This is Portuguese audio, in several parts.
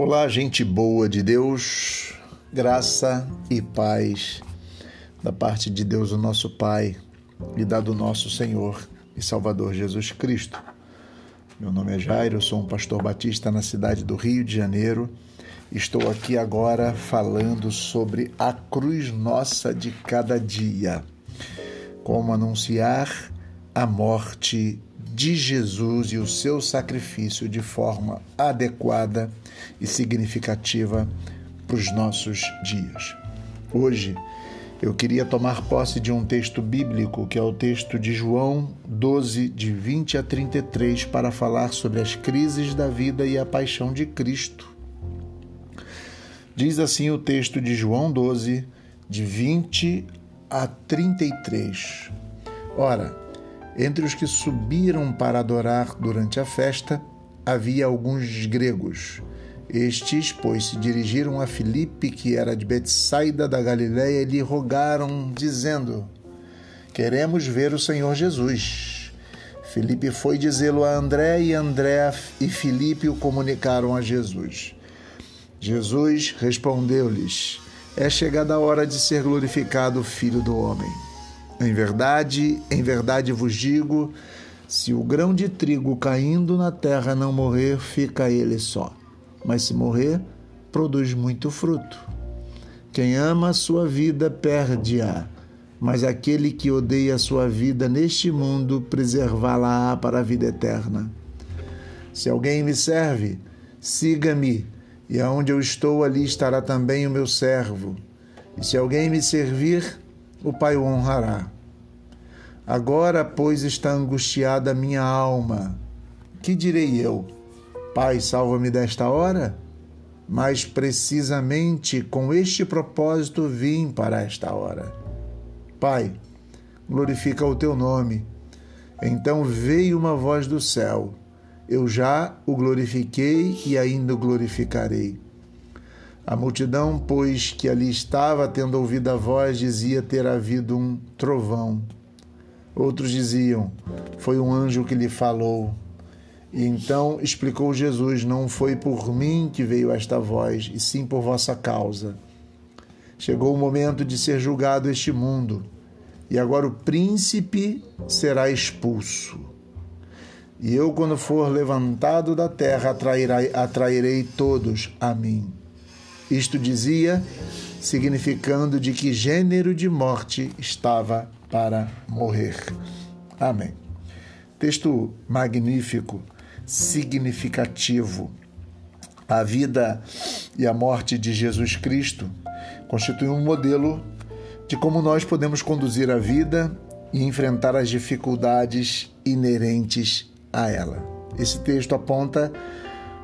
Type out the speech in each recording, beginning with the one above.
Olá, gente boa de Deus, graça e paz da parte de Deus, o nosso Pai, e da do nosso Senhor e Salvador Jesus Cristo. Meu nome é Jairo, eu sou um pastor batista na cidade do Rio de Janeiro. Estou aqui agora falando sobre a cruz nossa de cada dia. Como anunciar a morte de Jesus e o seu sacrifício de forma adequada e significativa para os nossos dias. Hoje eu queria tomar posse de um texto bíblico, que é o texto de João 12, de 20 a 33, para falar sobre as crises da vida e a paixão de Cristo. Diz assim o texto de João 12, de 20 a 33. Ora, entre os que subiram para adorar durante a festa, havia alguns gregos. Estes, pois, se dirigiram a Filipe, que era de Betsaida da Galiléia, e lhe rogaram, dizendo: Queremos ver o Senhor Jesus. Filipe foi dizê-lo a André, e André e Filipe o comunicaram a Jesus. Jesus respondeu-lhes: É chegada a hora de ser glorificado o Filho do Homem. Em verdade, em verdade vos digo: se o grão de trigo caindo na terra não morrer, fica ele só. Mas se morrer, produz muito fruto. Quem ama a sua vida, perde-a. Mas aquele que odeia a sua vida neste mundo, preservá-la-á para a vida eterna. Se alguém me serve, siga-me, e aonde eu estou, ali estará também o meu servo. E se alguém me servir, o Pai o honrará. Agora, pois, está angustiada minha alma. Que direi eu? Pai, salva-me desta hora? Mas precisamente com este propósito vim para esta hora. Pai, glorifica o teu nome. Então veio uma voz do céu. Eu já o glorifiquei e ainda o glorificarei. A multidão, pois, que ali estava, tendo ouvido a voz, dizia ter havido um trovão. Outros diziam: Foi um anjo que lhe falou. E então explicou Jesus: Não foi por mim que veio esta voz, e sim por vossa causa. Chegou o momento de ser julgado este mundo, e agora o príncipe será expulso. E eu, quando for levantado da terra, atrairei, atrairei todos a mim. Isto dizia, significando de que gênero de morte estava para morrer. Amém. Texto magnífico, significativo. A vida e a morte de Jesus Cristo constituem um modelo de como nós podemos conduzir a vida e enfrentar as dificuldades inerentes a ela. Esse texto aponta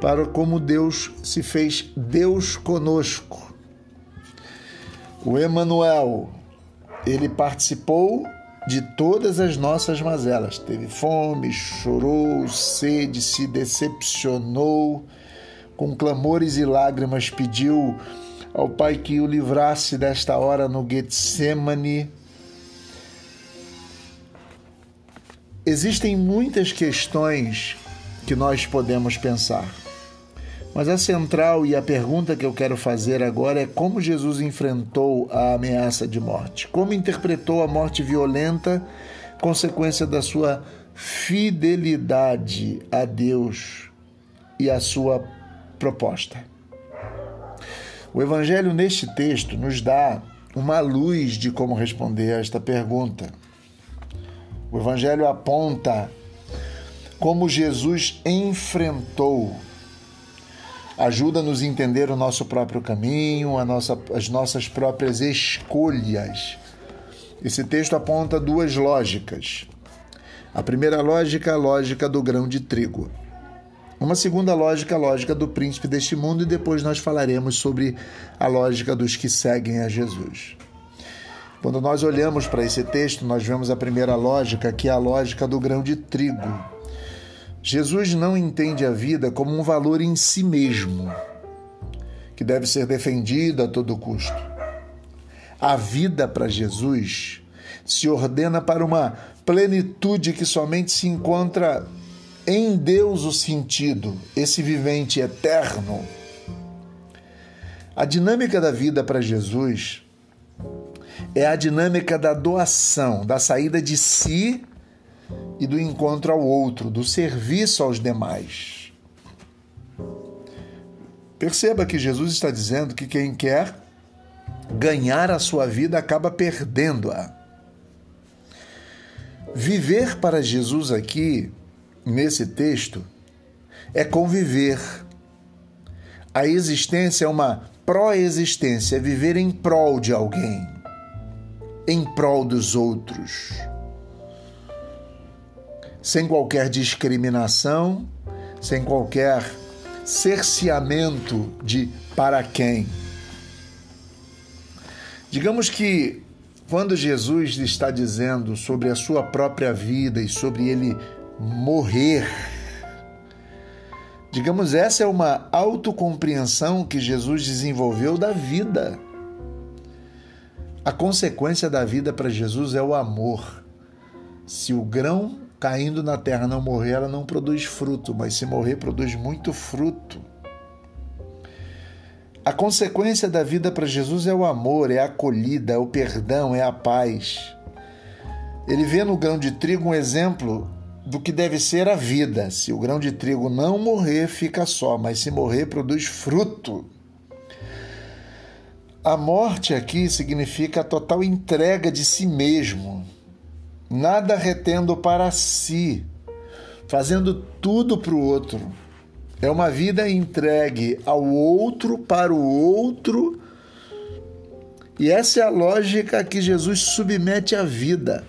para como Deus se fez Deus conosco. O Emanuel, ele participou de todas as nossas mazelas. Teve fome, chorou, sede, se decepcionou, com clamores e lágrimas pediu ao Pai que o livrasse desta hora no Getsemane. Existem muitas questões que nós podemos pensar. Mas a central e a pergunta que eu quero fazer agora é como Jesus enfrentou a ameaça de morte, como interpretou a morte violenta, consequência da sua fidelidade a Deus e a sua proposta. O Evangelho, neste texto, nos dá uma luz de como responder a esta pergunta. O Evangelho aponta como Jesus enfrentou ajuda-nos a entender o nosso próprio caminho, nossa, as nossas próprias escolhas. Esse texto aponta duas lógicas. A primeira lógica, a lógica do grão de trigo. Uma segunda lógica, a lógica do príncipe deste mundo, e depois nós falaremos sobre a lógica dos que seguem a Jesus. Quando nós olhamos para esse texto, nós vemos a primeira lógica, que é a lógica do grão de trigo. Jesus não entende a vida como um valor em si mesmo, que deve ser defendido a todo custo. A vida para Jesus se ordena para uma plenitude que somente se encontra em Deus o sentido, esse vivente eterno, A dinâmica da vida para Jesus é a dinâmica da doação, da saída de si e do encontro ao outro, do serviço aos demais. Perceba que Jesus está dizendo que quem quer ganhar a sua vida acaba perdendo-a. Viver para Jesus aqui, nesse texto, é conviver. A existência é uma pró-existência, é viver em prol de alguém, em prol dos outros, sem qualquer discriminação, sem qualquer cerceamento de para quem. Digamos que quando Jesus está dizendo sobre a sua própria vida e sobre ele morrer, digamos, essa é uma autocompreensão que Jesus desenvolveu da vida. A consequência da vida para Jesus é o amor. Se o grão caindo na terra não morrer, ela não produz fruto, mas se morrer, produz muito fruto. A consequência da vida para Jesus é o amor, é a acolhida, é o perdão, é a paz. Ele vê no grão de trigo um exemplo do que deve ser a vida. Se o grão de trigo não morrer, fica só, mas se morrer, produz fruto. A morte aqui significa a total entrega de si mesmo, nada retendo para si, fazendo tudo para o outro. É uma vida entregue ao outro, para o outro. E essa é a lógica que Jesus submete à vida.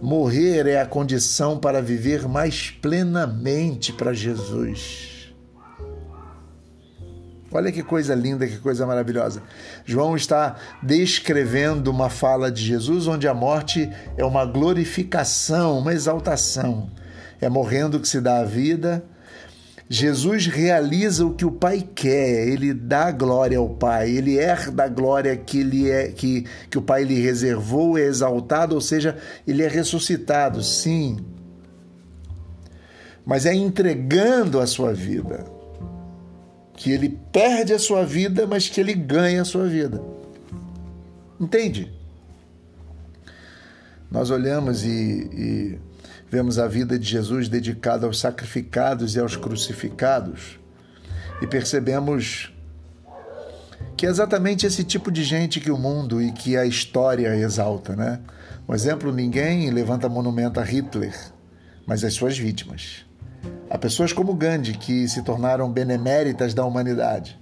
Morrer é a condição para viver mais plenamente para Jesus. Olha que coisa linda, que coisa maravilhosa. João está descrevendo uma fala de Jesus onde a morte é uma glorificação, uma exaltação é morrendo que se dá a vida. Jesus realiza o que o Pai quer, ele dá glória ao Pai, ele herda a glória que, ele é, que, que o Pai lhe reservou, é exaltado, ou seja, ele é ressuscitado, sim. Mas é entregando a sua vida que ele perde a sua vida, mas que ele ganha a sua vida. Entende? Nós olhamos e, e Vemos a vida de Jesus dedicada aos sacrificados e aos crucificados e percebemos que é exatamente esse tipo de gente que o mundo e que a história exalta, né? Um exemplo, ninguém levanta monumento a Hitler, mas as suas vítimas. Há pessoas como Gandhi que se tornaram beneméritas da humanidade.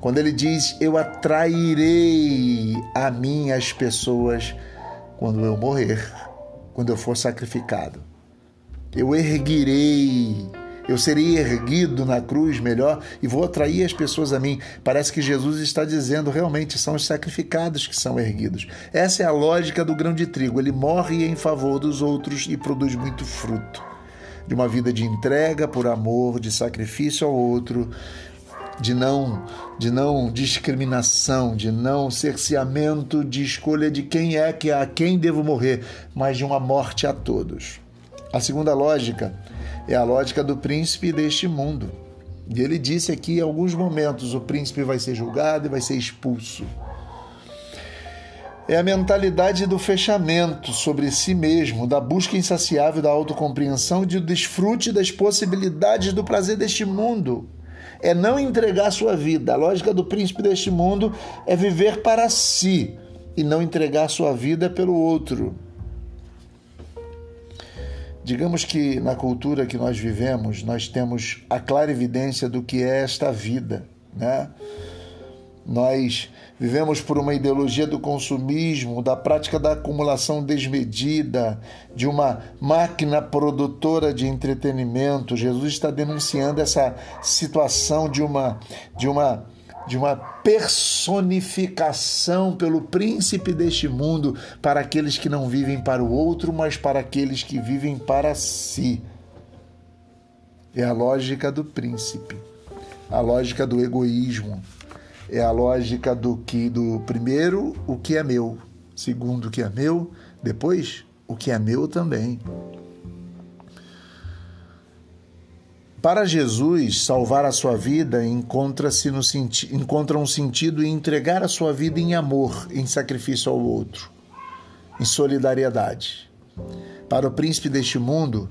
Quando ele diz: Eu atrairei a mim as pessoas quando eu morrer quando eu for sacrificado. Eu erguirei, eu serei erguido na cruz melhor e vou atrair as pessoas a mim. Parece que Jesus está dizendo realmente são os sacrificados que são erguidos. Essa é a lógica do grão de trigo. Ele morre em favor dos outros e produz muito fruto. De uma vida de entrega por amor, de sacrifício ao outro, de não, de não discriminação, de não cerceamento de escolha de quem é que a quem devo morrer, mas de uma morte a todos. A segunda lógica é a lógica do príncipe deste mundo. E ele disse aqui em alguns momentos: o príncipe vai ser julgado e vai ser expulso. É a mentalidade do fechamento sobre si mesmo, da busca insaciável da autocompreensão e do desfrute das possibilidades do prazer deste mundo é não entregar sua vida. A lógica do príncipe deste mundo é viver para si e não entregar sua vida pelo outro. Digamos que na cultura que nós vivemos, nós temos a clara evidência do que é esta vida, né? Nós vivemos por uma ideologia do consumismo, da prática da acumulação desmedida, de uma máquina produtora de entretenimento. Jesus está denunciando essa situação de uma de uma de uma personificação pelo príncipe deste mundo para aqueles que não vivem para o outro, mas para aqueles que vivem para si. É a lógica do príncipe, a lógica do egoísmo é a lógica do que do primeiro o que é meu, segundo o que é meu, depois o que é meu também. Para Jesus, salvar a sua vida encontra-se no encontra um sentido em entregar a sua vida em amor, em sacrifício ao outro, em solidariedade. Para o príncipe deste mundo,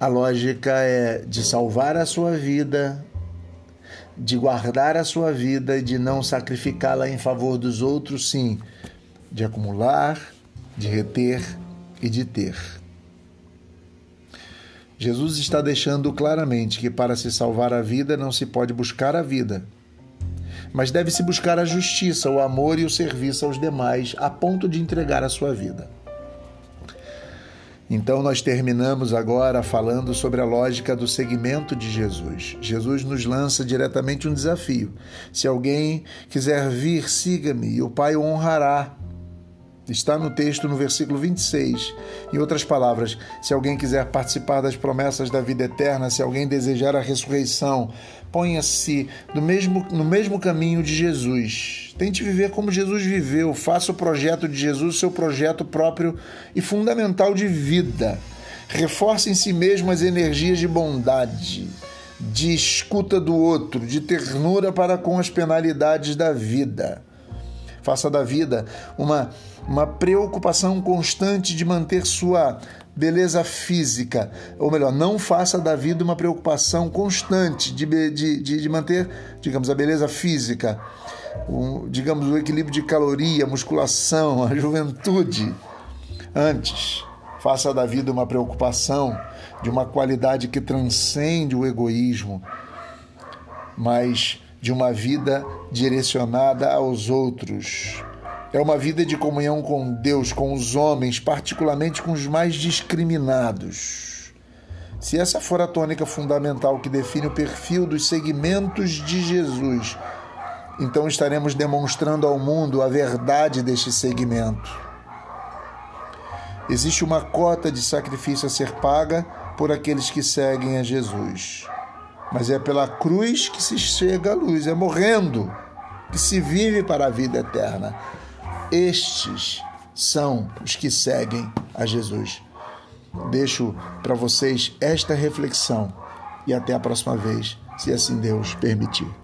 a lógica é de salvar a sua vida, de guardar a sua vida e de não sacrificá-la em favor dos outros, sim, de acumular, de reter e de ter. Jesus está deixando claramente que para se salvar a vida não se pode buscar a vida, mas deve-se buscar a justiça, o amor e o serviço aos demais, a ponto de entregar a sua vida. Então, nós terminamos agora falando sobre a lógica do segmento de Jesus. Jesus nos lança diretamente um desafio. Se alguém quiser vir, siga-me, e o Pai o honrará. Está no texto no versículo 26. Em outras palavras, se alguém quiser participar das promessas da vida eterna, se alguém desejar a ressurreição, ponha-se no mesmo, no mesmo caminho de Jesus. Tente viver como Jesus viveu. Faça o projeto de Jesus seu projeto próprio e fundamental de vida. Reforce em si mesmo as energias de bondade, de escuta do outro, de ternura para com as penalidades da vida. Faça da vida uma, uma preocupação constante de manter sua beleza física, ou melhor, não faça da vida uma preocupação constante de, de, de, de manter, digamos, a beleza física, digamos, o equilíbrio de caloria, musculação, a juventude. Antes, faça da vida uma preocupação de uma qualidade que transcende o egoísmo, mas de uma vida direcionada aos outros é uma vida de comunhão com Deus, com os homens, particularmente com os mais discriminados. Se essa for a tônica fundamental que define o perfil dos segmentos de Jesus, então estaremos demonstrando ao mundo a verdade deste segmento. Existe uma cota de sacrifício a ser paga por aqueles que seguem a Jesus. Mas é pela cruz que se chega à luz, é morrendo que se vive para a vida eterna. Estes são os que seguem a Jesus. Deixo para vocês esta reflexão e até a próxima vez, se assim Deus permitir.